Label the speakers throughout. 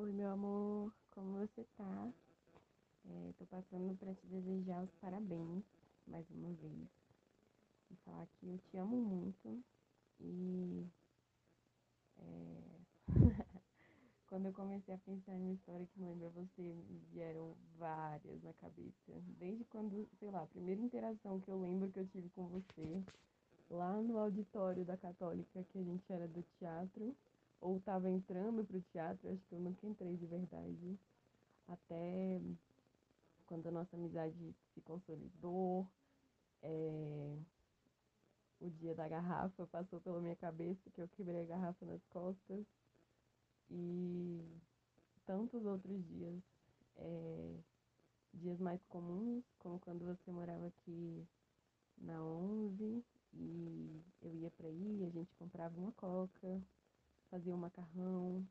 Speaker 1: Oi, meu amor, como você tá? É, Estou passando para te desejar os parabéns mais uma vez. E falar que eu te amo muito. E é, quando eu comecei a pensar em uma história que me lembra você, me vieram várias na cabeça. Desde quando, sei lá, a primeira interação que eu lembro que eu tive com você, lá no auditório da Católica, que a gente era do teatro ou estava entrando pro teatro, acho que eu nunca entrei de verdade. Até quando a nossa amizade se consolidou, é... o dia da garrafa passou pela minha cabeça, que eu quebrei a garrafa nas costas. E tantos outros dias, é... dias mais comuns, como quando você morava aqui na 11 e eu ia para aí, a gente comprava uma coca, fazia um macarrão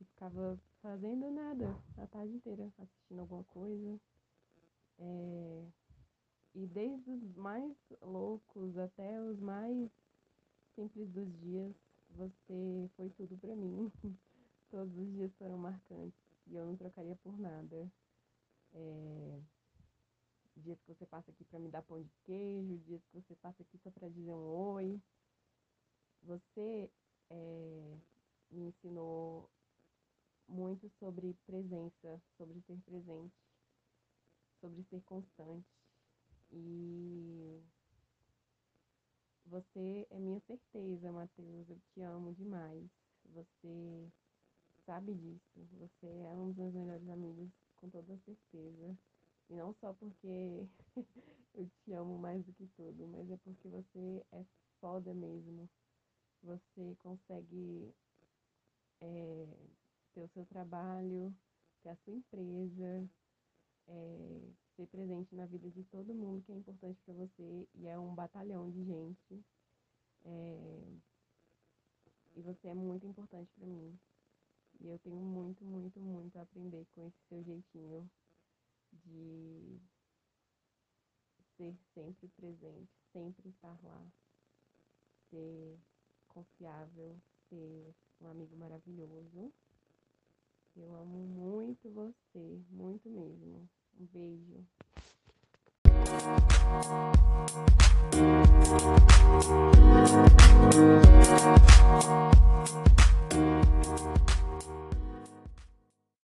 Speaker 1: e ficava fazendo nada a tarde inteira, assistindo alguma coisa. É... E desde os mais loucos até os mais simples dos dias, você foi tudo para mim. Todos os dias foram marcantes e eu não trocaria por nada. É... Dias que você passa aqui para me dar pão de queijo, dias que você passa aqui só para dizer um oi. Você é, me ensinou muito sobre presença, sobre ser presente, sobre ser constante. E você é minha certeza, Matheus. Eu te amo demais. Você sabe disso. Você é um dos meus melhores amigos, com toda certeza. E não só porque eu te amo mais do que tudo, mas é porque você é foda mesmo. Você consegue é, ter o seu trabalho, ter a sua empresa, é, ser presente na vida de todo mundo que é importante para você e é um batalhão de gente. É, e você é muito importante para mim. E eu tenho muito, muito, muito a aprender com esse seu jeitinho de ser sempre presente, sempre estar lá, ser confiável, ser um amigo maravilhoso. Eu amo muito você, muito mesmo. Um beijo.